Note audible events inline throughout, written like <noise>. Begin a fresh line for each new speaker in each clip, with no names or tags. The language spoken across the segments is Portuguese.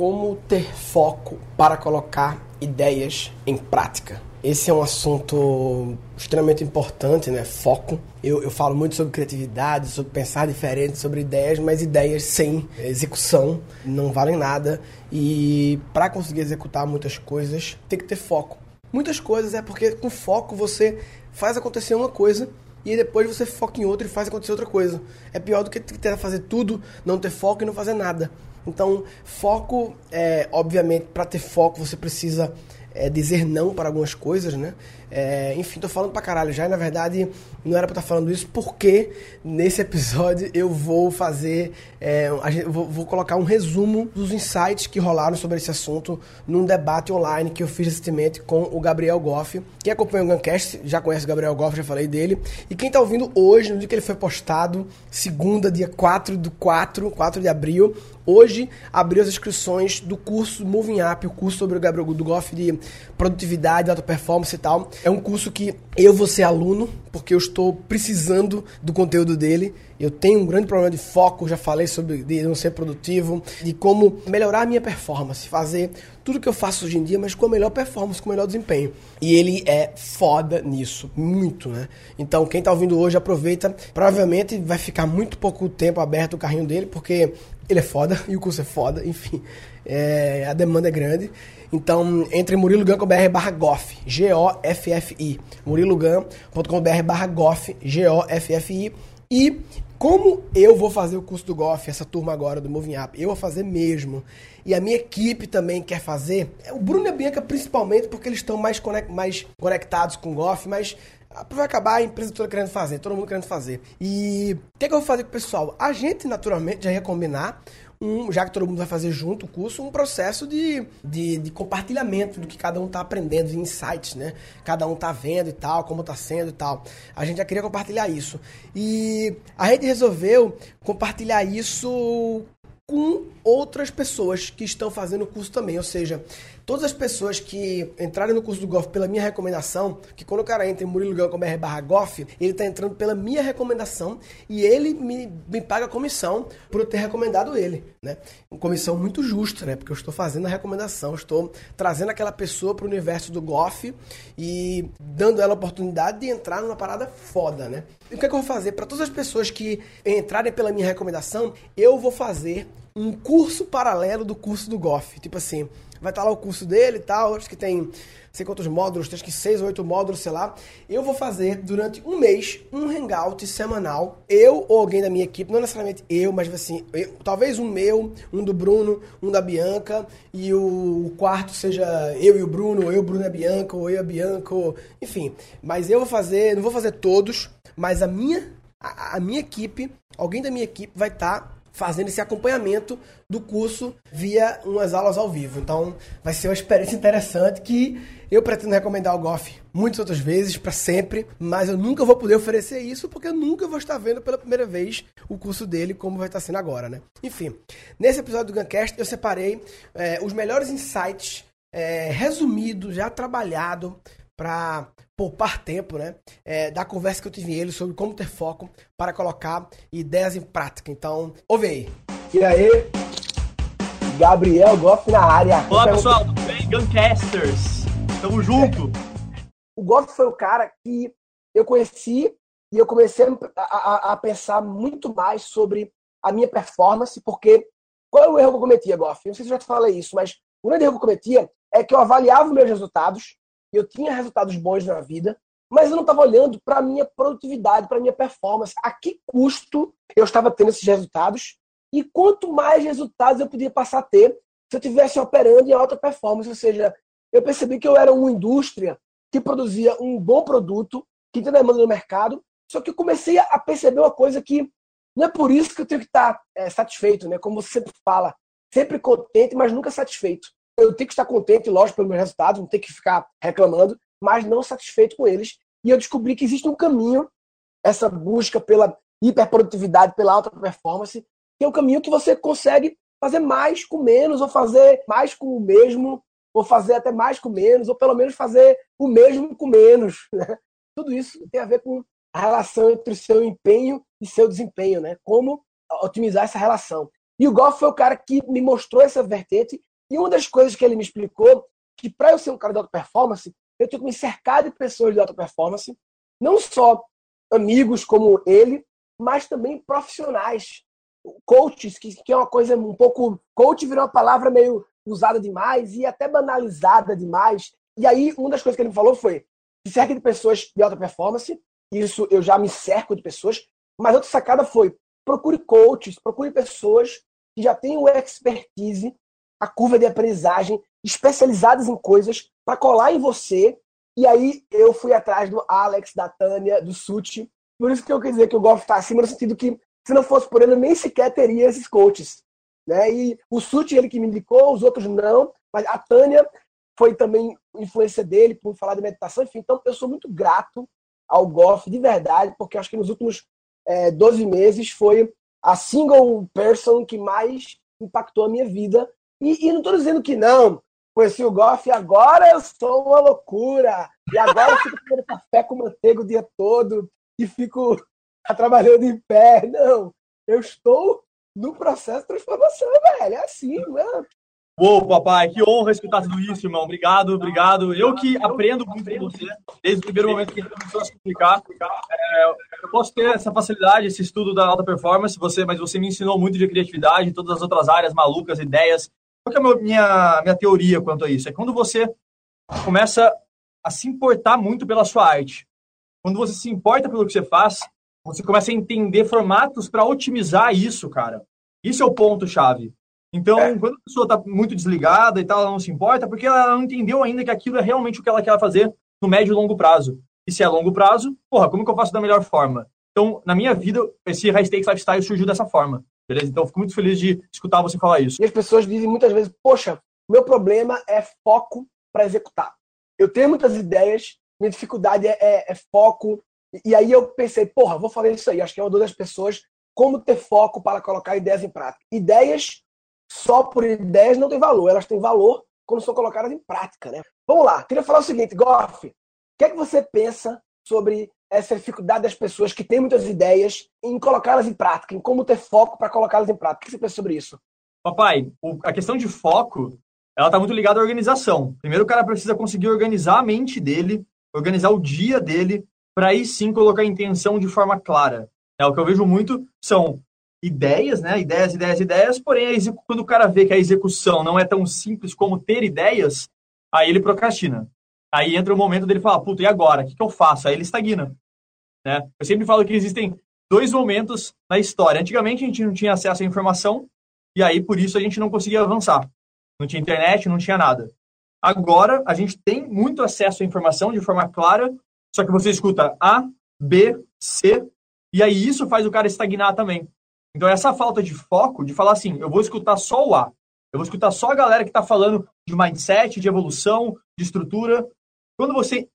como ter foco para colocar ideias em prática. Esse é um assunto extremamente importante, né? Foco. Eu, eu falo muito sobre criatividade, sobre pensar diferente, sobre ideias, mas ideias sem execução não valem nada. E para conseguir executar muitas coisas, tem que ter foco. Muitas coisas é porque com foco você faz acontecer uma coisa e depois você foca em outra e faz acontecer outra coisa. É pior do que tentar fazer tudo, não ter foco e não fazer nada. Então, foco, é, obviamente, para ter foco você precisa é, dizer não para algumas coisas, né? É, enfim, tô falando pra caralho já, e na verdade não era pra estar tá falando isso, porque nesse episódio eu vou fazer, é, vou, vou, colocar um resumo dos insights que rolaram sobre esse assunto num debate online que eu fiz recentemente com o Gabriel Goff. Quem acompanha o Guncast já conhece o Gabriel Goff, já falei dele. E quem tá ouvindo hoje, no dia que ele foi postado, segunda, dia 4 do 4, 4 de abril, Hoje abriu as inscrições do curso Moving Up, o curso sobre o Gabriel Goff de produtividade, alta performance e tal. É um curso que eu vou ser aluno, porque eu estou precisando do conteúdo dele. Eu tenho um grande problema de foco, já falei sobre de não ser produtivo, de como melhorar a minha performance, fazer tudo que eu faço hoje em dia, mas com a melhor performance, com o melhor desempenho. E ele é foda nisso, muito, né? Então, quem tá ouvindo hoje, aproveita. Provavelmente vai ficar muito pouco tempo aberto o carrinho dele, porque ele é foda <laughs> e o curso é foda, enfim. É, a demanda é grande. Então, entre murilogan.com.br barra GOF, G-O-F-F-I, murilogan.com.br barra GOF, G-O-F-F-I. E como eu vou fazer o curso do GOF, essa turma agora do Moving Up, eu vou fazer mesmo. E a minha equipe também quer fazer. O Bruno e a Bianca principalmente, porque eles estão mais, conect, mais conectados com o GOF, mas vai acabar a empresa toda querendo fazer, todo mundo querendo fazer. E o que, é que eu vou fazer com o pessoal? A gente, naturalmente, já ia combinar um, já que todo mundo vai fazer junto o curso, um processo de, de, de compartilhamento do que cada um está aprendendo, de insights, né? Cada um está vendo e tal, como está sendo e tal. A gente já queria compartilhar isso. E a gente resolveu compartilhar isso com outras pessoas que estão fazendo o curso também. Ou seja, todas as pessoas que entrarem no curso do Golf pela minha recomendação, que quando o cara entra em murilogan.com.br barra Golf, ele está entrando pela minha recomendação e ele me, me paga comissão por eu ter recomendado ele. Né? Uma comissão muito justa, né? Porque eu estou fazendo a recomendação, estou trazendo aquela pessoa para o universo do Golf e dando ela a oportunidade de entrar numa parada foda, né? E o que, é que eu vou fazer? Para todas as pessoas que entrarem pela minha recomendação, eu vou fazer um curso paralelo do curso do Goff. Tipo assim, vai estar lá o curso dele e tal, acho que tem sei quantos módulos, acho que seis ou oito módulos, sei lá. Eu vou fazer durante um mês um hangout semanal. Eu ou alguém da minha equipe, não necessariamente eu, mas assim, eu, talvez um meu, um do Bruno, um da Bianca, e o, o quarto seja eu e o Bruno, ou eu, Bruno e a Bianca, ou eu e a Bianca, ou, enfim. Mas eu vou fazer, não vou fazer todos, mas a minha, a, a minha equipe, alguém da minha equipe vai estar. Fazendo esse acompanhamento do curso via umas aulas ao vivo. Então, vai ser uma experiência interessante que eu pretendo recomendar o Goff muitas outras vezes, para sempre, mas eu nunca vou poder oferecer isso porque eu nunca vou estar vendo pela primeira vez o curso dele como vai estar sendo agora, né? Enfim, nesse episódio do Guncast eu separei é, os melhores insights é, resumidos, já trabalhado para poupar tempo, né? É, da conversa que eu tive com ele sobre como ter foco para colocar ideias em prática. Então, ouve aí. E aí? Gabriel Goff na área.
Olá, pessoal. Tudo bem? Guncasters. Tamo junto.
O Goff foi o cara que eu conheci e eu comecei a, a, a, pensar muito mais sobre a minha performance, porque qual é o erro que eu cometia, Goff? Não sei se eu já te falei isso, mas o grande erro que eu cometia é que eu avaliava os meus resultados eu tinha resultados bons na vida, mas eu não estava olhando para a minha produtividade, para a minha performance. A que custo eu estava tendo esses resultados e quanto mais resultados eu podia passar a ter se eu estivesse operando em alta performance. Ou seja, eu percebi que eu era uma indústria que produzia um bom produto, que tinha demanda no mercado, só que eu comecei a perceber uma coisa que não é por isso que eu tenho que estar é, satisfeito, né? como você sempre fala, sempre contente, mas nunca satisfeito eu tenho que estar contente, lógico, pelos meus resultados, não ter que ficar reclamando, mas não satisfeito com eles. E eu descobri que existe um caminho, essa busca pela hiperprodutividade, pela alta performance, que é um caminho que você consegue fazer mais com menos, ou fazer mais com o mesmo, ou fazer até mais com menos, ou pelo menos fazer o mesmo com menos. <laughs> Né? Tudo isso tem a ver com a relação entre o seu empenho e seu desempenho, né? Como otimizar essa relação. E o Goff foi o cara que me mostrou essa vertente E uma das coisas que ele me explicou, que para eu ser um cara de alta performance, eu tenho que me cercar de pessoas de alta performance, não só amigos como ele, mas também profissionais, coaches, que, que é uma coisa um pouco. Coach virou uma palavra meio usada demais e até banalizada demais. E aí, uma das coisas que ele me falou foi: se cerque de pessoas de alta performance, isso eu já me cerco de pessoas, mas outra sacada foi: procure coaches, procure pessoas que já tenham expertise, a curva de aprendizagem, especializadas em coisas, para colar em você. E aí eu fui atrás do Alex, da Tânia, do Suti. Por isso que eu quis dizer que o golfe está acima, no sentido que se não fosse por ele, eu nem sequer teria esses coaches. Né? E o Suti, ele que me indicou, os outros não. Mas a Tânia foi também influência dele por falar de meditação. Enfim, então eu sou muito grato ao golfe de verdade, porque acho que nos últimos é, 12 meses foi a single person que mais impactou a minha vida. E, e não estou dizendo que não. Conheci o Goff agora eu sou uma loucura. E agora eu fico tomando café com manteiga o dia todo e fico <laughs> trabalhando em pé. Não, eu estou no processo de transformação, velho. É assim, mano.
Uou, papai, que honra escutar tudo isso, irmão. Obrigado, obrigado. Eu que aprendo muito com você, desde o primeiro momento que a gente começou a se explicar. É, eu posso ter essa facilidade, esse estudo da alta performance, você, mas você me ensinou muito de criatividade, todas as outras áreas malucas, ideias. Qual é a minha, minha teoria quanto a isso? É quando você começa a se importar muito pela sua arte. Quando você se importa pelo que você faz, você começa a entender formatos para otimizar isso, cara. Isso é o ponto-chave. Então, é. quando a pessoa está muito desligada e tal, ela não se importa, porque ela não entendeu ainda que aquilo é realmente o que ela quer fazer no médio e longo prazo. E se é longo prazo, porra, como que eu faço da melhor forma? Então, na minha vida, esse High Stakes Lifestyle surgiu dessa forma. Beleza? Então, fico muito feliz de escutar você falar isso.
E as pessoas dizem muitas vezes, poxa, meu problema é foco para executar. Eu tenho muitas ideias, minha dificuldade é, é, é foco. E, aí eu pensei, porra, vou falar isso aí. Acho que é uma das pessoas, como ter foco para colocar ideias em prática. Ideias só por ideias não tem valor. Elas têm valor quando são colocadas em prática, né? Vamos lá. Queria falar o seguinte, Goff. O que é que você pensa sobre essa dificuldade das pessoas que têm muitas ideias em colocá-las em prática, em como ter foco para colocá-las em prática? O que você pensa sobre isso?
Papai, a questão de foco, ela está muito ligada à organização. Primeiro, o cara precisa conseguir organizar a mente dele, organizar o dia dele, para aí sim colocar a intenção de forma clara. É, o que eu vejo muito são ideias, né? Ideias, ideias, ideias, porém, quando o cara vê que a execução não é tão simples como ter ideias, aí ele procrastina. Aí entra o momento dele falar, puta, e agora? O que, que eu faço? Aí ele estagna. Né? Eu sempre falo que existem dois momentos na história. Antigamente a gente não tinha acesso à informação, e aí por isso a gente não conseguia avançar. Não tinha internet, não tinha nada. Agora a gente tem muito acesso à informação de forma clara, só que você escuta A, B, C, e aí isso faz o cara estagnar também. Então, essa falta de foco, de falar assim, eu vou escutar só o A, eu vou escutar só a galera que está falando de mindset, de evolução, de estrutura. Quando você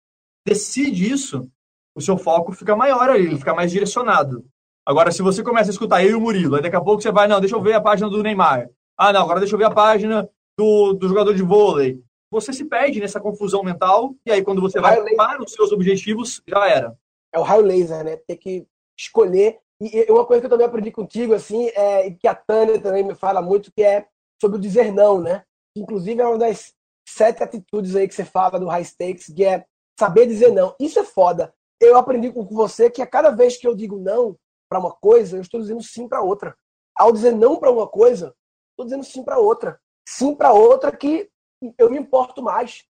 decide isso, o seu foco fica maior ali, ele fica mais direcionado. Agora, se você começa a escutar eu e o Murilo, aí daqui a pouco você vai, não, deixa eu ver a página do Neymar. Ah, não, agora deixa eu ver a página do, do jogador de vôlei. Você se perde nessa confusão mental, e aí quando você vai para os seus objetivos, já era.
É o raio laser, né? Ter que escolher e uma coisa que eu também aprendi contigo, assim, é, e que a Tânia também me fala muito, que é sobre o dizer não, né? Inclusive é uma das sete atitudes aí que você fala do high stakes, que é saber dizer não. Isso é foda. Eu aprendi com você que a cada vez que eu digo não para uma coisa, eu estou dizendo sim para outra. Ao dizer não para uma coisa, estou dizendo sim para outra. Sim para outra que eu me importo mais.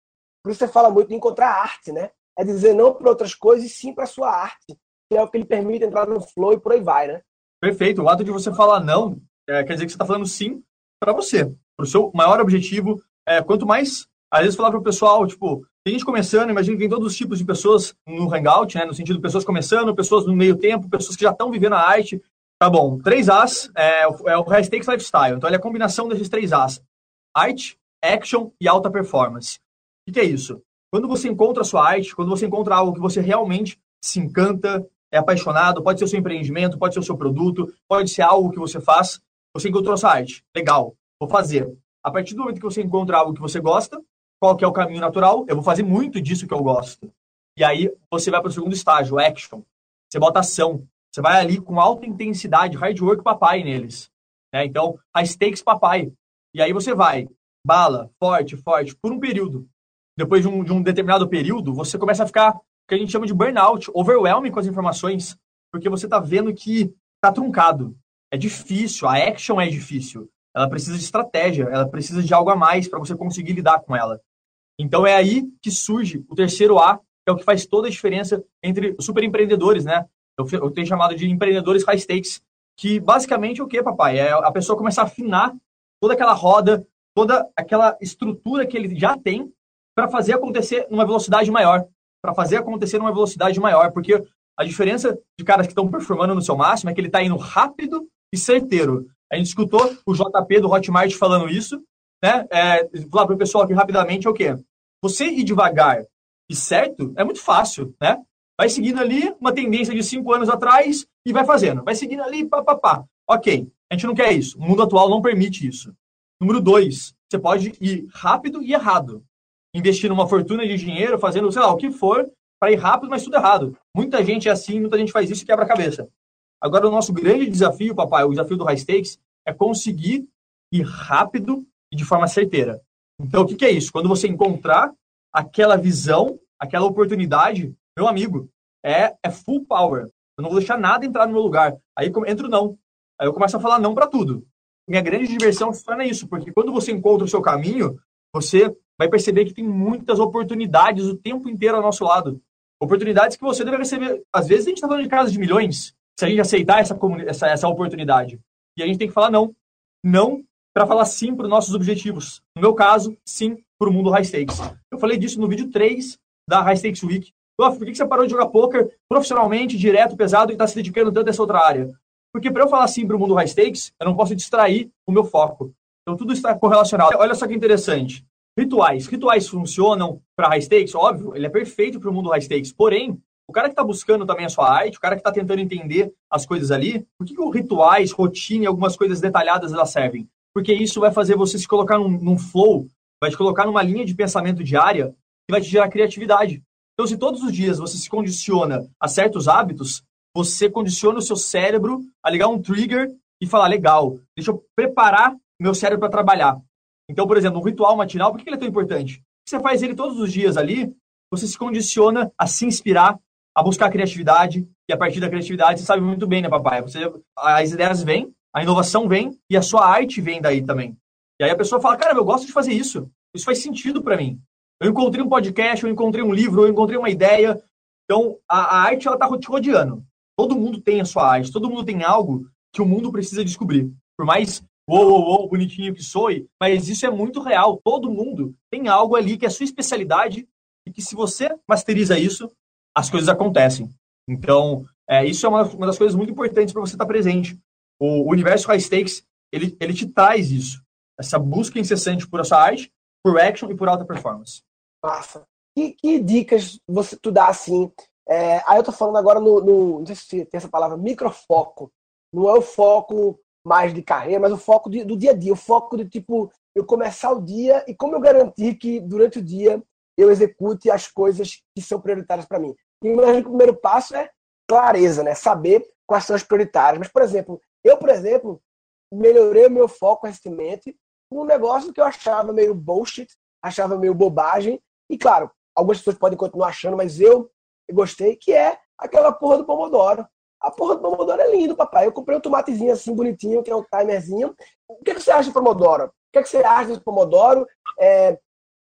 Por isso você fala muito de encontrar arte, né? É dizer não para outras coisas e sim para sua arte que é o que ele permite entrar no flow e por aí vai, né?
Perfeito. O ato de você falar não é, quer dizer que você está falando sim para você, para o seu maior objetivo. É, quanto mais, às vezes, falar para o pessoal, tipo, tem gente começando, imagina que tem todos os tipos de pessoas no Hangout, né? No sentido pessoas começando, pessoas no meio tempo, pessoas que já estão vivendo a arte. Tá bom, três As é, é o Hashtags Lifestyle. Então, ele é a combinação desses três As. Arte, Action e Alta Performance. O que é isso? Quando você encontra a sua arte, quando você encontra algo que você realmente se encanta, é apaixonado, pode ser o seu empreendimento, pode ser o seu produto, pode ser algo que você faz. Você encontrou essa arte. Legal, vou fazer. A partir do momento que você encontra algo que você gosta, qual que é o caminho natural? Eu vou fazer muito disso que eu gosto. E aí você vai para o segundo estágio, action. Você bota ação. Você vai ali com alta intensidade, hard work papai neles. Né? Então, high stakes papai. E aí você vai bala, forte, forte, por um período. Depois de um, de um determinado período, você começa a ficar o que a gente chama de burnout, overwhelming com as informações, porque você está vendo que está truncado. É difícil, a action é difícil. Ela precisa de estratégia, ela precisa de algo a mais para você conseguir lidar com ela. Então é aí que surge o terceiro A, que é o que faz toda a diferença entre os super empreendedores, né? Eu, eu tenho chamado de empreendedores high stakes, que basicamente é o que, papai? É a pessoa começar a afinar toda aquela roda, toda aquela estrutura que ele já tem para fazer acontecer numa velocidade maior, para fazer acontecer numa velocidade maior, porque a diferença de caras que estão performando no seu máximo é que ele está indo rápido e certeiro. A gente escutou o JP do Hotmart falando isso, né? É, falar para o pessoal aqui rapidamente é o quê? Você ir devagar e certo é muito fácil, né? Vai seguindo ali uma tendência de cinco anos atrás e vai fazendo. Vai seguindo ali, pá, pá, pá. Ok, a gente não quer isso. O mundo atual não permite isso. Número dois, você pode ir rápido e errado. Investir uma fortuna de dinheiro, fazendo, sei lá, o que for, para ir rápido, mas tudo errado. Muita gente é assim, muita gente faz isso e quebra a cabeça. Agora, o nosso grande desafio, papai, o desafio do High Stakes, é conseguir ir rápido e de forma certeira. Então, o que, que é isso? Quando você encontrar aquela visão, aquela oportunidade, meu amigo, é, é full power. Eu não vou deixar nada entrar no meu lugar. Aí entro não. Aí eu começo a falar não para tudo. Minha grande diversão se torna isso, porque quando você encontra o seu caminho, você vai perceber que tem muitas oportunidades o tempo inteiro ao nosso lado. Oportunidades que você deve receber. Às vezes a gente está falando de casa de milhões, se a gente aceitar essa, essa, essa oportunidade. E a gente tem que falar não. Não para falar sim para os nossos objetivos. No meu caso, sim para o mundo high stakes. Eu falei disso no vídeo 3 da High Stakes Week. Por que você parou de jogar poker profissionalmente, direto, pesado e está se dedicando tanto a essa outra área? Porque para eu falar sim para o mundo high stakes, eu não posso distrair o meu foco. Então tudo está correlacionado. Olha só que interessante. Rituais. Rituais funcionam para high stakes? Óbvio, ele é perfeito para o mundo high stakes. Porém, o cara que está buscando também a sua arte, o cara que está tentando entender as coisas ali, por que, que rituais, rotina e algumas coisas detalhadas elas servem? Porque isso vai fazer você se colocar num, num flow, vai te colocar numa linha de pensamento diária que vai te gerar criatividade. Então, se todos os dias você se condiciona a certos hábitos, você condiciona o seu cérebro a ligar um trigger e falar: legal, deixa eu preparar meu cérebro para trabalhar. Então, por exemplo, um ritual matinal, por que ele é tão importante? Você faz ele todos os dias ali, você se condiciona a se inspirar, a buscar criatividade, e a partir da criatividade, você sabe muito bem, né, papai? Você, as ideias vêm, a inovação vem, e a sua arte vem daí também. E aí a pessoa fala, cara, eu gosto de fazer isso. Isso faz sentido para mim. Eu encontrei um podcast, eu encontrei um livro, eu encontrei uma ideia. Então, a, a arte, ela tá te rodeando. Todo mundo tem a sua arte, todo mundo tem algo que o mundo precisa descobrir. Por mais uou, uou, uou, bonitinho que soe, mas isso é muito real. Todo mundo tem algo ali que é sua especialidade e que se você masteriza isso, as coisas acontecem. Então, é, isso é uma, uma das coisas muito importantes para você estar presente. O universo high stakes, ele, ele te traz isso. Essa busca incessante por essa arte, por action e por alta performance.
Massa. Que, que dicas você tu dá assim? É, aí eu tô falando agora no, no, Não sei se tem essa palavra, microfoco. Não é o foco mais de carreira, mas o foco de, do dia a dia. O foco de tipo, eu começar o dia e como eu garantir que durante o dia eu execute as coisas que são prioritárias para mim. E o primeiro passo é clareza, né? Saber quais são as prioritárias. Mas, por exemplo, eu, por exemplo, melhorei o meu foco recentemente um negócio que eu achava meio bullshit, achava meio bobagem. E, claro, algumas pessoas podem continuar achando, mas eu gostei, que é aquela porra do Pomodoro. A porra do Pomodoro é lindo, papai. Eu comprei um tomatezinho assim, bonitinho, que é um timerzinho. O que, é que você acha do Pomodoro? O que, é que você acha do Pomodoro? É,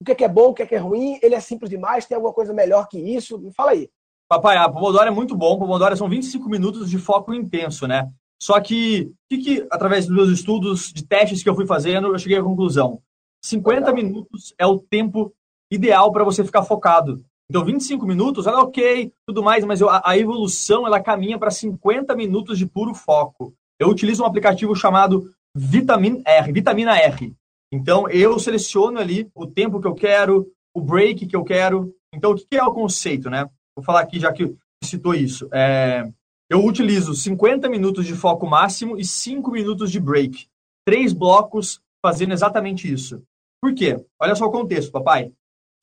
o que é, que é bom, o que que é ruim? Ele é simples demais? Tem alguma coisa melhor que isso? Me fala aí.
Papai, a Pomodoro é muito bom. Pomodoro são 25 minutos de foco intenso, né? Só que, que, que, através dos meus estudos, de testes que eu fui fazendo, eu cheguei à conclusão. 50 minutos é o tempo ideal para você ficar focado. Então, 25 minutos, ela é ok, tudo mais, mas eu, a, a, evolução, ela caminha para 50 minutos de puro foco. Eu utilizo um aplicativo chamado Vitamin R, Vitamina R. Então, eu seleciono ali o tempo que eu quero, o break que eu quero. Então, o que é o conceito, né? Vou falar aqui, já que citou isso. É, eu utilizo 50 minutos de foco máximo e 5 minutos de break. Três blocos fazendo exatamente isso. Por quê? Olha só o contexto, papai.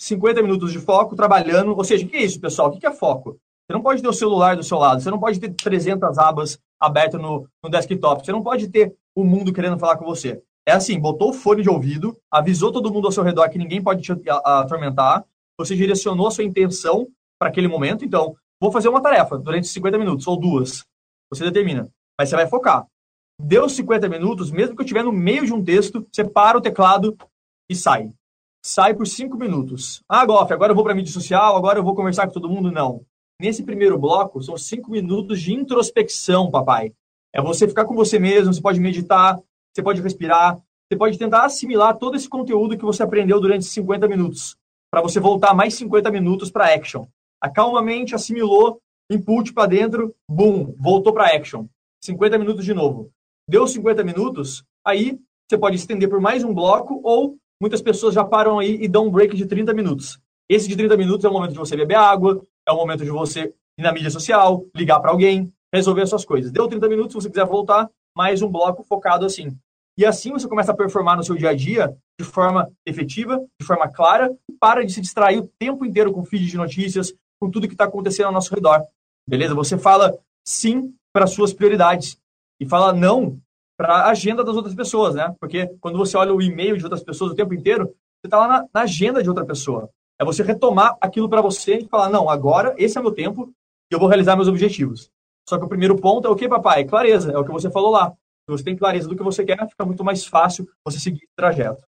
50 minutos de foco trabalhando. Ou seja, o que é isso, pessoal? O que é foco? Você não pode ter o celular do seu lado, você não pode ter 300 abas abertas no, no desktop, você não pode ter o mundo querendo falar com você. é assim, botou o fone de ouvido, avisou todo mundo ao seu redor que ninguém pode te atormentar, você direcionou a sua intenção para aquele momento, então, vou fazer uma tarefa durante 50 minutos, ou duas. Você determina. Mas você vai focar. Deu 50 minutos, mesmo que eu estiver no meio de um texto, você para o teclado e sai. Sai por 5 minutos. Ah, Goff, agora eu vou para mídia social, agora eu vou conversar com todo mundo. Não. Nesse primeiro bloco, são 5 minutos de introspecção, papai. É você ficar com você mesmo, você pode meditar, você pode respirar, você pode tentar assimilar todo esse conteúdo que você aprendeu durante 50 minutos, para você voltar mais 50 minutos para action. Acalmamente assimilou, input para dentro, boom, voltou para action. 50 minutos de novo. Deu 50 minutos, aí você pode estender por mais um bloco ou muitas pessoas já param aí e dão um break de 30 minutos. Esse de 30 minutos é o momento de você beber água, é o momento de você ir na mídia social, ligar para alguém, resolver as suas coisas. Deu 30 minutos, se você quiser voltar, mais um bloco focado assim. E assim você começa a performar no seu dia a dia de forma efetiva, de forma clara, e para de se distrair o tempo inteiro com feed de notícias, com tudo que está acontecendo ao nosso redor. Beleza? Você fala sim para suas prioridades e fala não para a agenda das outras pessoas, né? Porque quando você olha o e-mail de outras pessoas o tempo inteiro, você está lá na, na, agenda de outra pessoa. É você retomar aquilo para você e falar, não, agora esse é meu tempo e eu vou realizar meus objetivos. Só que o primeiro ponto é o que, papai? Clareza, é o que você falou lá. Se você tem clareza do que você quer, fica muito mais fácil você seguir o trajeto.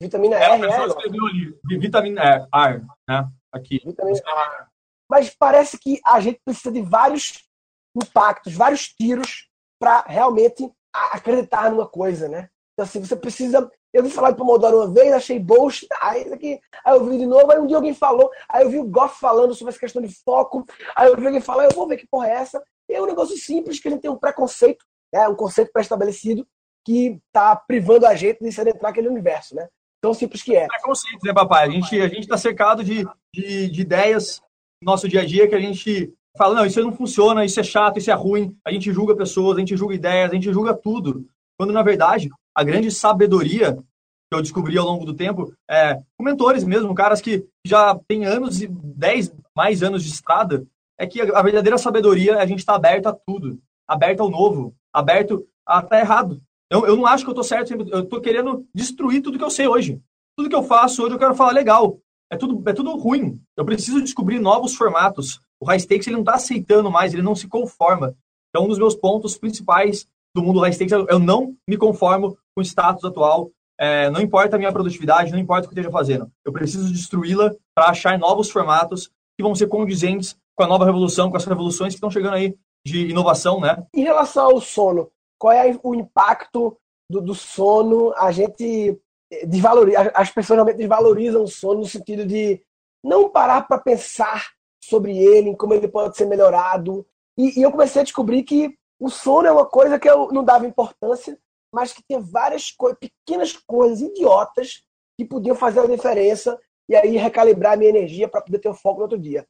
Vitamina é, R,
é, escreveu ali, vitamina R, R, né? Aqui. Vitamina
R. Mas parece que a gente precisa de vários impactos, vários tiros para realmente acreditar numa coisa, né? Então, assim, você precisa. Eu vi falar de Pomodoro uma vez, achei bullshit, aí, aqui, aí eu vi de novo, aí um dia alguém falou, aí eu vi o Goff falando sobre essa questão de foco, aí eu vi alguém falar, eu vou ver que porra é essa. E é um negócio simples que a gente tem um preconceito é um conceito pré-estabelecido que está privando a gente de se adentrar aquele universo, né? Tão simples que é.
Preconceito, né, papai? A gente a está cercado de, de, de ideias nosso dia a dia que a gente fala, não, isso não funciona, isso é chato, isso é ruim. A gente julga pessoas, a gente julga ideias, a gente julga tudo. Quando, na verdade, a grande sabedoria que eu descobri ao longo do tempo, é, com mentores mesmo, caras que já têm anos e 10 mais anos de estrada, é que a verdadeira sabedoria é a gente estar tá aberto a tudo, aberto ao novo, aberto a estar tá errado. Eu, eu não acho que eu estou certo, eu estou querendo destruir tudo que eu sei hoje. Tudo que eu faço hoje eu quero falar legal. É tudo, é tudo ruim. Eu preciso descobrir novos formatos. O high stakes ele não está aceitando mais, ele não se conforma. Então, um dos meus pontos principais do mundo high stakes é eu não me conformo com o status atual. É, não importa a minha produtividade, não importa o que eu esteja fazendo. Eu preciso destruí-la para achar novos formatos que vão ser condizentes com a nova revolução, com as revoluções que estão chegando aí de inovação, né?
Em relação ao sono, qual é o impacto do, do sono? A gente desvaloriza, as pessoas realmente desvalorizam o sono no sentido de não parar para pensar sobre ele, em como ele pode ser melhorado. E, e, eu comecei a descobrir que o sono é uma coisa que eu não dava importância, mas que tinha várias co pequenas coisas idiotas que podiam fazer a diferença e aí recalibrar a minha energia para poder ter o foco no outro dia.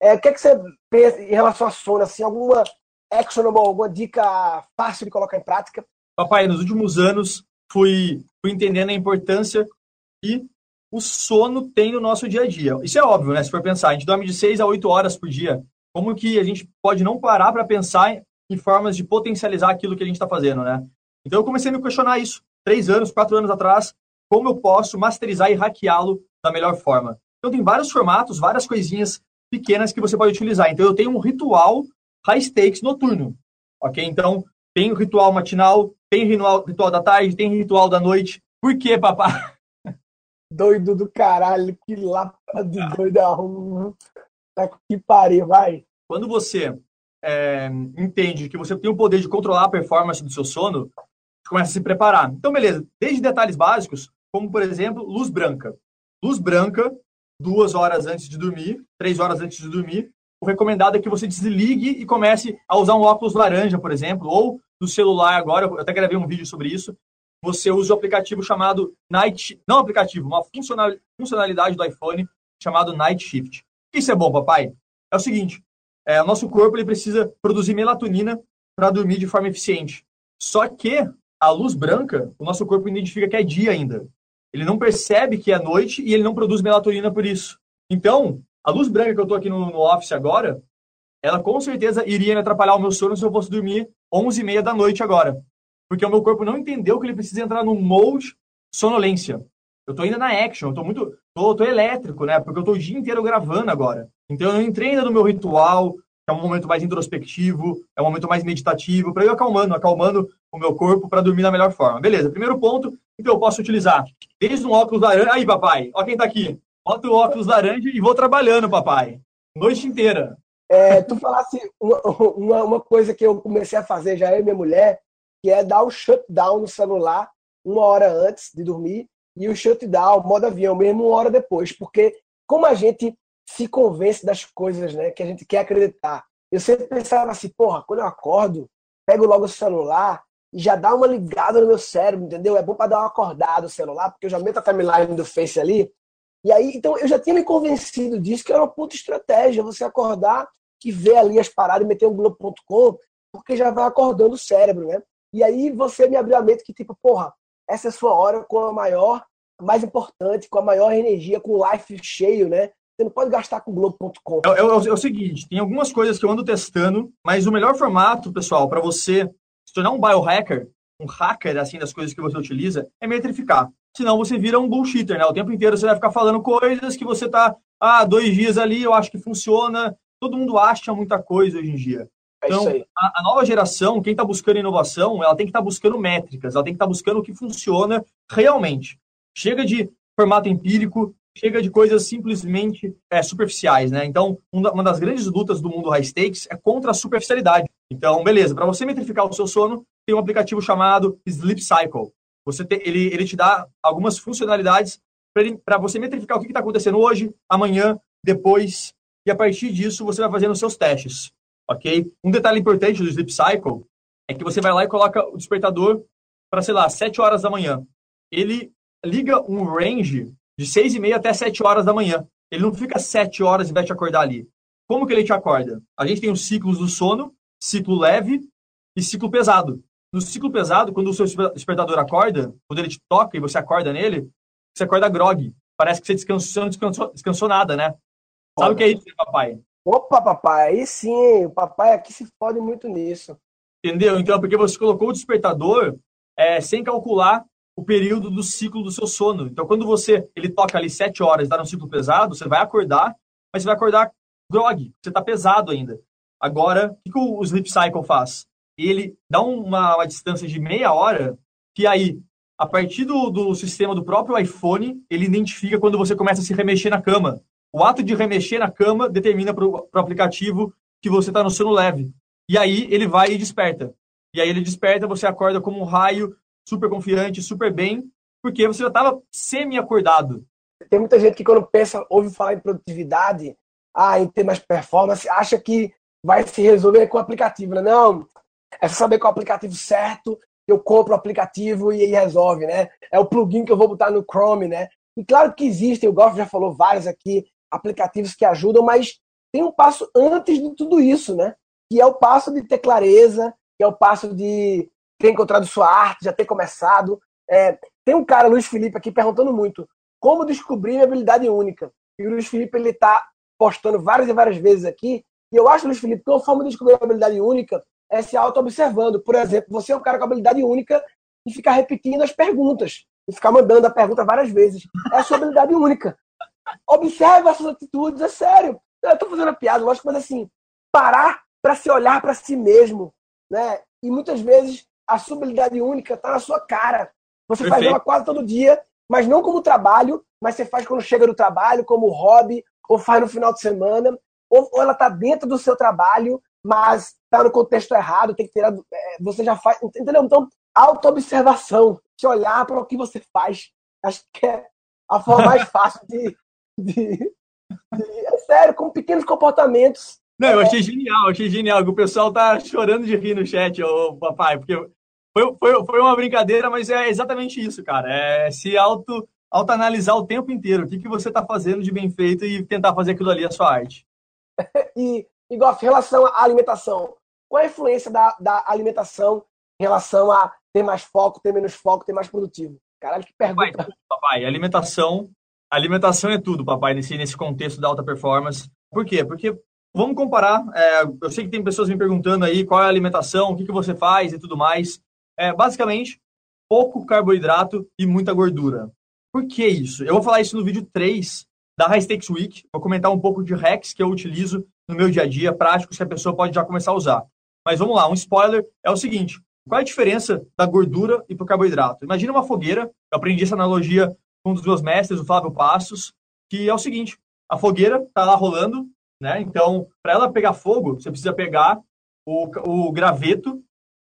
É, o que, é que você pensa em relação a sono? Assim, alguma actionable, alguma dica fácil de colocar em prática?
Papai, nos últimos anos fui, fui entendendo a importância que o sono tem no nosso dia a dia. Isso é óbvio, né? Se for pensar, a gente dorme de 6 a 8 horas por dia. Como que a gente pode não parar para pensar em formas de potencializar aquilo que a gente está fazendo, né? Então eu comecei a me questionar isso. Três anos, quatro anos atrás, como eu posso masterizar e hackeá-lo da melhor forma. Então tem vários formatos, várias coisinhas pequenas que você pode utilizar. Então eu tenho um ritual high stakes noturno, ok? Então tem o ritual matinal, tem ritual, ritual da tarde, tem ritual da noite. Por quê, papá?
Doido do caralho, que lapa de doido arruma. Tá que pariu, vai.
Quando você é, entende que você tem o poder de controlar a performance do seu sono, começa a se preparar. Então, beleza, desde detalhes básicos, como por exemplo, luz branca. Luz branca duas horas antes de dormir, três horas antes de dormir, o recomendado é que você desligue e comece a usar um óculos laranja, por exemplo, ou no celular agora, eu até gravei um vídeo sobre isso, você usa o aplicativo chamado Night, não aplicativo, uma funcionalidade do iPhone chamado Night Shift. Isso é bom, papai? É o seguinte, é, o nosso corpo ele precisa produzir melatonina para dormir de forma eficiente. Só que a luz branca, o nosso corpo identifica que é dia ainda. Ele não percebe que é noite e ele não produz melatonina por isso. Então, a luz branca que eu estou aqui no, no, office agora, ela com certeza iria me atrapalhar o meu sono se eu fosse dormir 11 e meia da noite agora. porque o meu corpo não entendeu que ele precisa entrar no mode sonolência. Eu tô ainda na action, eu tô muito. Tô, tô elétrico, né? Porque eu tô o dia inteiro gravando agora. Então eu não entrei ainda no meu ritual, que é um momento mais introspectivo, é um momento mais meditativo, para ir acalmando, acalmando o meu corpo para dormir da melhor forma. Beleza, primeiro ponto, então eu posso utilizar desde um óculos laranja. Aí, papai, ó quem tá aqui. Bota o óculos laranja e vou trabalhando, papai. Noite inteira.
É, tu falasse uma, uma, uma, coisa que eu comecei a fazer já eu e minha mulher, que é dar o shutdown no celular uma hora antes de dormir e o shutdown, modo avião, mesmo uma hora depois. Porque como a gente se convence das coisas né, que a gente quer acreditar. Eu sempre pensava assim, porra, quando eu acordo, pego logo o celular e já dá uma ligada no meu cérebro, entendeu? É bom para dar uma acordada o celular, porque eu já meto a timeline do Face ali. E aí, então, eu já tinha me convencido disso, que era uma puta estratégia, você acordar e ver ali as paradas e meter um Globo.com, porque já vai acordando o cérebro, né? E aí você me abriu a mente que, tipo, porra, essa é a sua hora com a maior, mais importante, com a maior energia, com o life cheio, né? Você não pode gastar com Globo.com.
É, é, é, o seguinte, tem algumas coisas que eu ando testando, mas o melhor formato, pessoal, para você se tornar um biohacker, um hacker assim das coisas que você utiliza, é metrificar. Senão você vira um bullshitter, né? O tempo inteiro você vai ficar falando coisas que você tá, ah, dois dias ali, eu acho que funciona. Todo mundo acha muita coisa hoje em dia. É então, a, a, nova geração, quem está buscando inovação, ela tem que estar tá buscando métricas, ela tem que estar tá buscando o que funciona realmente. Chega de formato empírico, chega de coisas simplesmente é, superficiais, né? Então, uma das grandes lutas do mundo high stakes é contra a superficialidade. Então, beleza, para você metrificar o seu sono, tem um aplicativo chamado Sleep Cycle. Você te, ele, ele te dá algumas funcionalidades para você metrificar o que está acontecendo hoje, amanhã, depois, e a partir disso você vai fazendo os seus testes, ok? Um detalhe importante do Sleep Cycle é que você vai lá e coloca o despertador para, sei lá, 7 horas da manhã. Ele liga um range de 6 e meia até 7 horas da manhã. Ele não fica 7 horas e vai te acordar ali. Como que ele te acorda? A gente tem os ciclos do sono, ciclo leve e ciclo pesado. No ciclo pesado, quando o seu despertador acorda, quando ele te toca e você acorda nele, você acorda grog. Parece que você descansou, não descansou, descansou nada, né? Sabe o que é isso, papai?
Opa, papai, aí sim, o papai aqui se fode muito nisso.
Entendeu? Então, porque você colocou o despertador é, sem calcular o período do ciclo do seu sono. Então, quando você ele toca ali sete horas, está no ciclo pesado, você vai acordar, mas você vai acordar grog, você está pesado ainda. Agora, o que, que o Sleep Cycle faz? Ele dá uma, uma distância de meia hora, que aí, a partir do, do sistema do próprio iPhone, ele identifica quando você começa a se remexer na cama. O ato de remexer na cama determina para o aplicativo que você está no sono leve. E aí ele vai e desperta. E aí ele desperta, você acorda como um raio, super confiante, super bem, porque você já estava semi-acordado.
Tem muita gente que quando pensa, ouve falar em produtividade, ah, em ter mais performance, acha que vai se resolver com o aplicativo. Né? Não, é saber qual é o aplicativo certo, eu compro o aplicativo e ele resolve, né? É o plugin que eu vou botar no Chrome, né? E claro que existem, o Golf já falou vários aqui, aplicativos que ajudam, mas tem um passo antes de tudo isso, né? Que é o passo de ter clareza, que é o passo de ter encontrado sua arte, já ter começado. É, tem um cara, Luiz Felipe, aqui perguntando muito como descobrir minha habilidade única. E o Luiz Felipe ele está postando várias e várias vezes aqui. E eu acho, Luiz Felipe, que uma forma de descobrir a habilidade única é se auto-observando. Por exemplo, você é um cara com habilidade única e ficar repetindo as perguntas. E ficar mandando a pergunta várias vezes. É a sua habilidade única. Observe essas atitudes, é sério. Eu estou fazendo a piada, lógico, mas assim, parar para se olhar para si mesmo. Né? E muitas vezes a sua habilidade única está na sua cara. Você Perfeito. faz ela quase todo dia, mas não como trabalho, mas você faz quando chega do trabalho, como hobby, ou faz no final de semana, ou, ou ela está dentro do seu trabalho, mas está no contexto errado, tem que ter. É, você já faz. Entendeu? Então, autoobservação, se olhar para o que você faz. Acho que é a forma mais <laughs> fácil de, de, de, É sério, com pequenos comportamentos.
Não, eu achei genial, achei genial. O pessoal tá chorando de rir no chat, ô papai, porque foi, foi, foi uma brincadeira, mas é exatamente isso, cara. É se auto, auto-analisar o tempo inteiro. O que, que você está fazendo de bem feito e tentar fazer aquilo ali a sua arte. <laughs>
e, igual, em relação à alimentação, qual é a influência da, da alimentação em relação a ter mais foco, ter menos foco, ter mais produtivo? Caralho, que pergunta.
Papai, papai alimentação, alimentação é tudo, papai, nesse, nesse contexto da alta performance. Por quê? Porque vamos comparar. É, eu sei que tem pessoas me perguntando aí qual é a alimentação, o que, que você faz e tudo mais. é basicamente pouco carboidrato e muita gordura. Por que isso? Eu vou falar isso no vídeo 3 da High Stakes Week. Vou comentar um pouco de hacks que eu utilizo no meu dia a dia, práticos que a pessoa pode já começar a usar. Mas vamos lá, um spoiler é o seguinte: qual é a diferença da gordura e para o carboidrato? Imagina uma fogueira, eu aprendi essa analogia com um dos meus mestres, o Flávio Passos, que é o seguinte: a fogueira está lá rolando, né? Então, para ela pegar fogo, você precisa pegar o, o graveto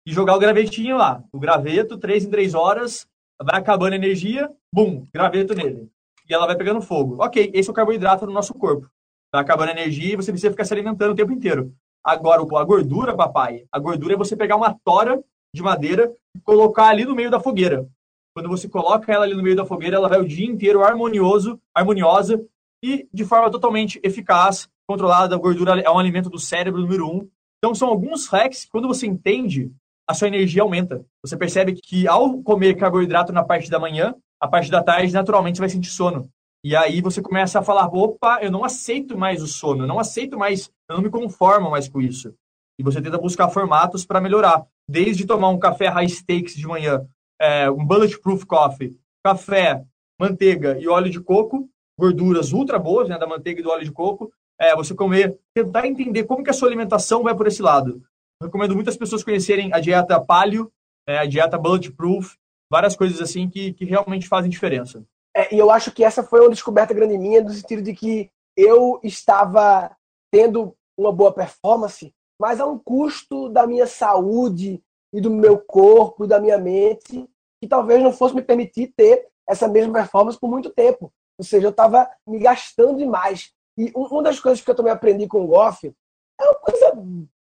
e jogar o gravetinho lá. O graveto, três em três horas, vai acabando a energia, bum, graveto nele. E ela vai pegando fogo. Ok, esse é o carboidrato do nosso corpo. Vai acabando a energia e você precisa ficar se alimentando o tempo inteiro. Agora, a gordura, papai, a gordura é você pegar uma tora de madeira e colocar ali no meio da fogueira. Quando você coloca ela ali no meio da fogueira, ela vai o dia inteiro harmonioso, harmoniosa e de forma totalmente eficaz, controlada. A gordura é um alimento do cérebro número um. Então, são alguns hacks que, quando você entende, a sua energia aumenta. Você percebe que, ao comer carboidrato na parte da manhã, a parte da tarde, naturalmente, você vai sentir sono. E aí você começa a falar: opa, eu não aceito mais o sono, eu não aceito mais, eu não me conformo mais com isso. E você tenta buscar formatos para melhorar. Desde tomar um café high stakes de manhã, é, um bulletproof coffee, café, manteiga e óleo de coco, gorduras ultra boas, né, da manteiga e do óleo de coco, é, você comer, tentar entender como que a sua alimentação vai por esse lado. Eu recomendo muitas pessoas conhecerem a dieta paleo, é, a dieta bulletproof, várias coisas assim que, que realmente fazem diferença.
É, e eu acho que essa foi uma descoberta grande minha, no sentido de que eu estava tendo uma boa performance, mas a um custo da minha saúde e do meu corpo, da minha mente, que talvez não fosse me permitir ter essa mesma performance por muito tempo. Ou seja, eu estava me gastando demais. E uma das coisas que eu também aprendi com o Goff é uma coisa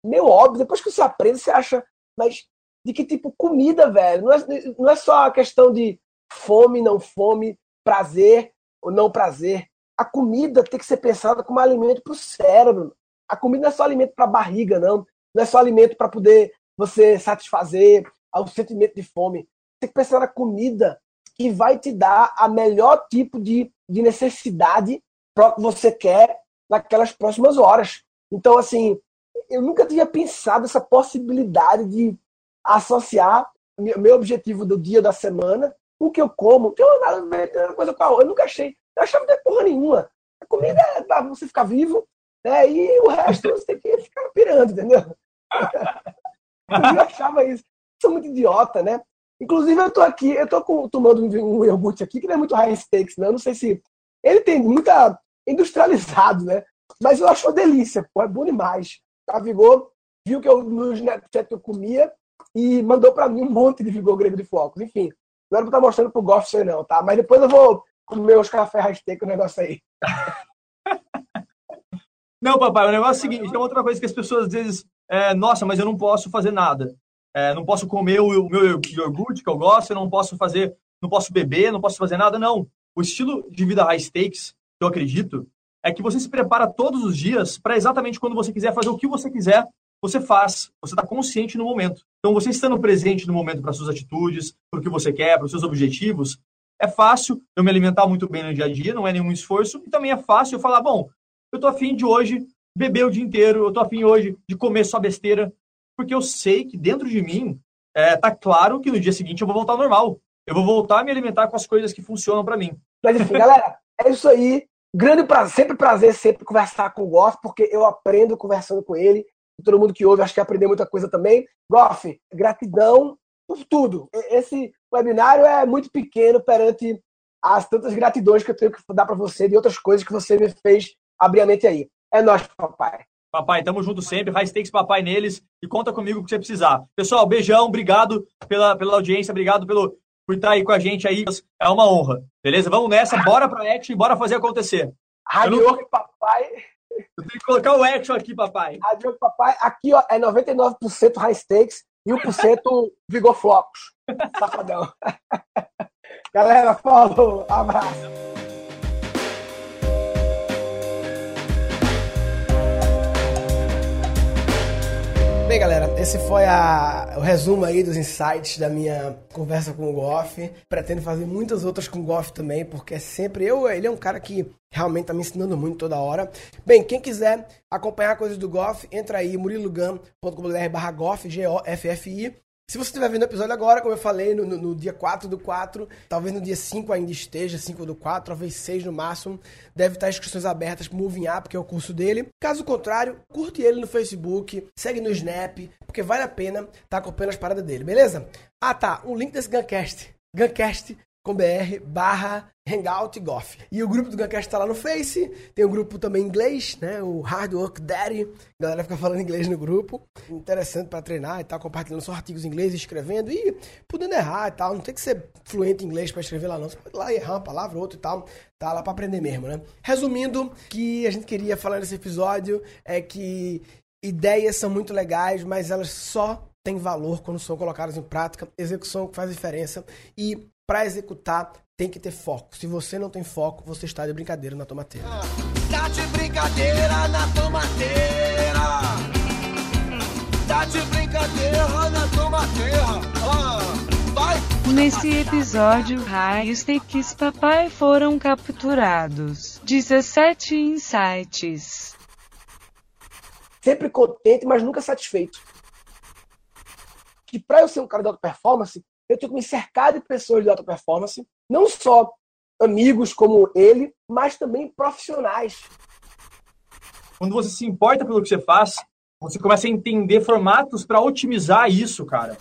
meio óbvia. Depois que você aprende, você acha, mas de que tipo comida, velho? Não é, não é só a questão de fome, não fome, prazer ou não prazer. A comida tem que ser pensada como alimento para o cérebro. A comida não é só alimento para barriga, não. Não é só alimento para poder você satisfazer o sentimento de fome. Tem que pensar na comida que vai te dar a melhor tipo de, de necessidade para que você quer naquelas próximas horas. Então, assim, eu nunca tinha pensado essa possibilidade de associar meu objetivo do dia da semana o que eu como, tem uma coisa com a outra. Eu nunca achei. Eu achava que não porra nenhuma. A comida é pra você ficar vivo, né? E o resto você tem que ficar pirando, entendeu? eu achava isso. Sou muito idiota, né? Inclusive, eu tô aqui, eu tô com, tomando um iogurte aqui, que não é muito high stakes, né? Eu não sei se. Ele tem muita industrializado, né? Mas eu acho uma delícia, pô, é bom demais. A Vigor viu que eu no Snapchat eu comia e mandou para mim um monte de Vigor grego de flocos. Enfim, não era pra estar tá mostrando pro Goff isso não, tá? Mas depois eu vou comer os café rasteiro, o negócio aí.
Não, papai, o negócio é o seguinte, é outra coisa que as pessoas às vezes, é, nossa, mas eu não posso fazer nada. É, não posso comer o, o meu iogurte que eu gosto, eu não posso fazer, não posso beber, não posso fazer nada, não. O estilo de vida high stakes, que eu acredito, é que você se prepara todos os dias para exatamente quando você quiser fazer o que você quiser você faz, você está consciente no momento. Então, você estando presente no momento para suas atitudes, para o que você quer, para os seus objetivos, é fácil eu me alimentar muito bem no dia a dia, não é nenhum esforço, e também é fácil eu falar, bom, eu estou afim de hoje beber o dia inteiro, eu estou afim hoje de comer só besteira, porque eu sei que dentro de mim é, tá claro que no dia seguinte eu vou voltar ao normal. Eu vou voltar a me alimentar com as coisas que funcionam para mim.
Mas enfim, galera, é isso aí. Grande prazer, sempre prazer sempre conversar com o Goff, porque eu aprendo conversando com ele todo mundo que ouve, acho que aprendeu muita coisa também. Goff, gratidão por tudo. Esse webinário é muito pequeno perante as tantas gratidões que eu tenho que dar para você de outras coisas que você me fez abrir a mente aí. É nós, papai.
Papai, tamo junto sempre. High stakes, papai, neles. E conta comigo o que você precisar. Pessoal, beijão. Obrigado pela, pela audiência. Obrigado pelo, por estar aí com a gente aí. É uma honra. Beleza? Vamos nessa. Bora pra action e bora fazer acontecer.
Rádio não... papai.
Eu tenho que colocar o action aqui, papai.
Adiante, papai. Aqui ó, é 99% high stakes e 1% vigor flocos. <laughs> Safadão. <laughs> Galera, falou. Abraço. Bem, galera, esse foi a, o resumo aí dos insights da minha conversa com o Goff. Pretendo fazer muitas outras com o Goff também, porque é sempre eu, ele é um cara que realmente tá me ensinando muito toda hora. Bem, quem quiser acompanhar coisas do Goff, entra aí murilogan.com.br barra Goff, G-O-F-F-I. Se você estiver vendo o episódio agora, como eu falei, no, no, dia 4 do 4, talvez no dia 5 ainda esteja, 5 do 4, talvez 6 no máximo, deve estar inscrições abertas para o Moving Up, que é o curso dele. Caso contrário, curte ele no Facebook, segue no Snap, porque vale a pena estar tá acompanhando as paradas dele, beleza? Ah tá, o link desse Guncast, Guncast br barra Hangout Goff. E o grupo do Guncast tá lá no Face, tem um grupo também em inglês, né? O Hard Work Daddy. A galera fica falando inglês no grupo. Interessante para treinar e tal, compartilhando só artigos em inglês, escrevendo e podendo errar e tal. Não tem que ser fluente em inglês para escrever lá não. Você pode ir lá errar uma palavra ou outra e tal. Tá lá para aprender mesmo, né? Resumindo, que a gente queria falar nesse episódio é que ideias são muito legais, mas elas só têm valor quando são colocadas em prática. Execução que faz diferença. E para executar tem que ter foco. Se você não tem foco, você está de brincadeira na tomateira. Tá de brincadeira na tomateira.
Tá de brincadeira na tomateira. Ah. Nesse episódio, Raios Tequis Papai foram capturados. 17 insights.
Sempre contente, mas nunca satisfeito. Que para eu ser um cara de alta performance, eu tenho que me cercar de pessoas de alta performance, não só amigos como ele, mas também profissionais.
Quando você se importa pelo que você faz, você começa a entender formatos para otimizar isso, cara.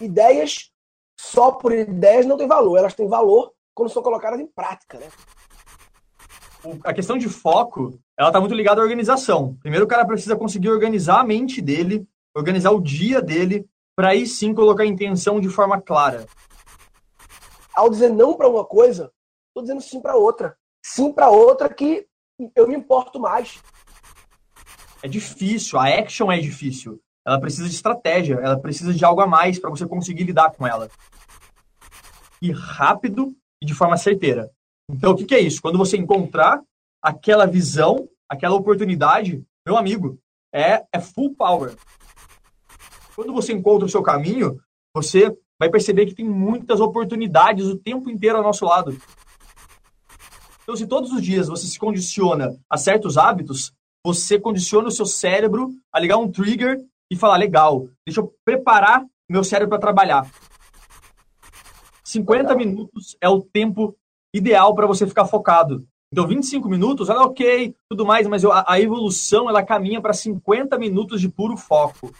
Ideias só por ideias não têm valor, elas têm valor quando são colocadas em prática, né?
A questão de foco, ela está muito ligada à organização. Primeiro, o cara precisa conseguir organizar a mente dele, organizar o dia dele, para aí sim colocar a intenção de forma clara.
Ao dizer não para uma coisa, estou dizendo sim para outra. Sim para outra que eu me importo mais.
É difícil, a action é difícil. Ela precisa de estratégia, ela precisa de algo a mais para você conseguir lidar com ela. E rápido e de forma certeira. Então, o que, que é isso? Quando você encontrar aquela visão, aquela oportunidade, meu amigo, é, é full power. Quando você encontra o seu caminho, você vai perceber que tem muitas oportunidades o tempo inteiro ao nosso lado. Então, se todos os dias você se condiciona a certos hábitos, você condiciona o seu cérebro a ligar um trigger e falar: legal, deixa eu preparar meu cérebro para trabalhar. 50 minutos é o tempo ideal para você ficar focado. Então, 25 minutos, ela é ok, tudo mais, mas eu, a, a evolução ela caminha para 50 minutos de puro foco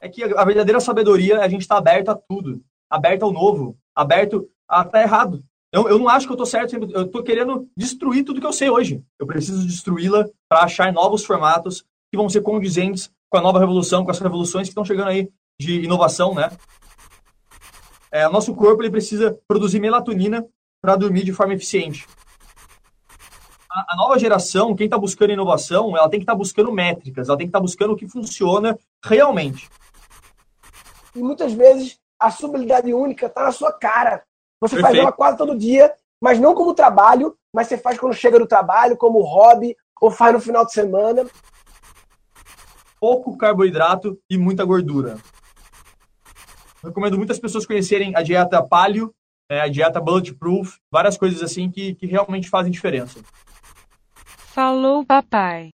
é que a verdadeira sabedoria é a gente estar tá aberto a tudo, aberto ao novo, aberto a estar tá errado. Eu, eu não acho que eu estou certo, eu estou querendo destruir tudo que eu sei hoje. Eu preciso destruí-la para achar novos formatos que vão ser condizentes com a nova revolução, com as revoluções que estão chegando aí de inovação, né? É, nosso corpo ele precisa produzir melatonina para dormir de forma eficiente. A, a nova geração, quem está buscando inovação, ela tem que estar tá buscando métricas, ela tem que estar tá buscando o que funciona realmente.
E muitas vezes a sua habilidade única está na sua cara. Você Perfeito. faz ela quase todo dia, mas não como trabalho, mas você faz quando chega do trabalho, como hobby, ou faz no final de semana.
Pouco carboidrato e muita gordura. Eu recomendo muitas pessoas conhecerem a dieta paleo, é, a dieta bulletproof, várias coisas assim que, que realmente fazem diferença.
Falou, papai.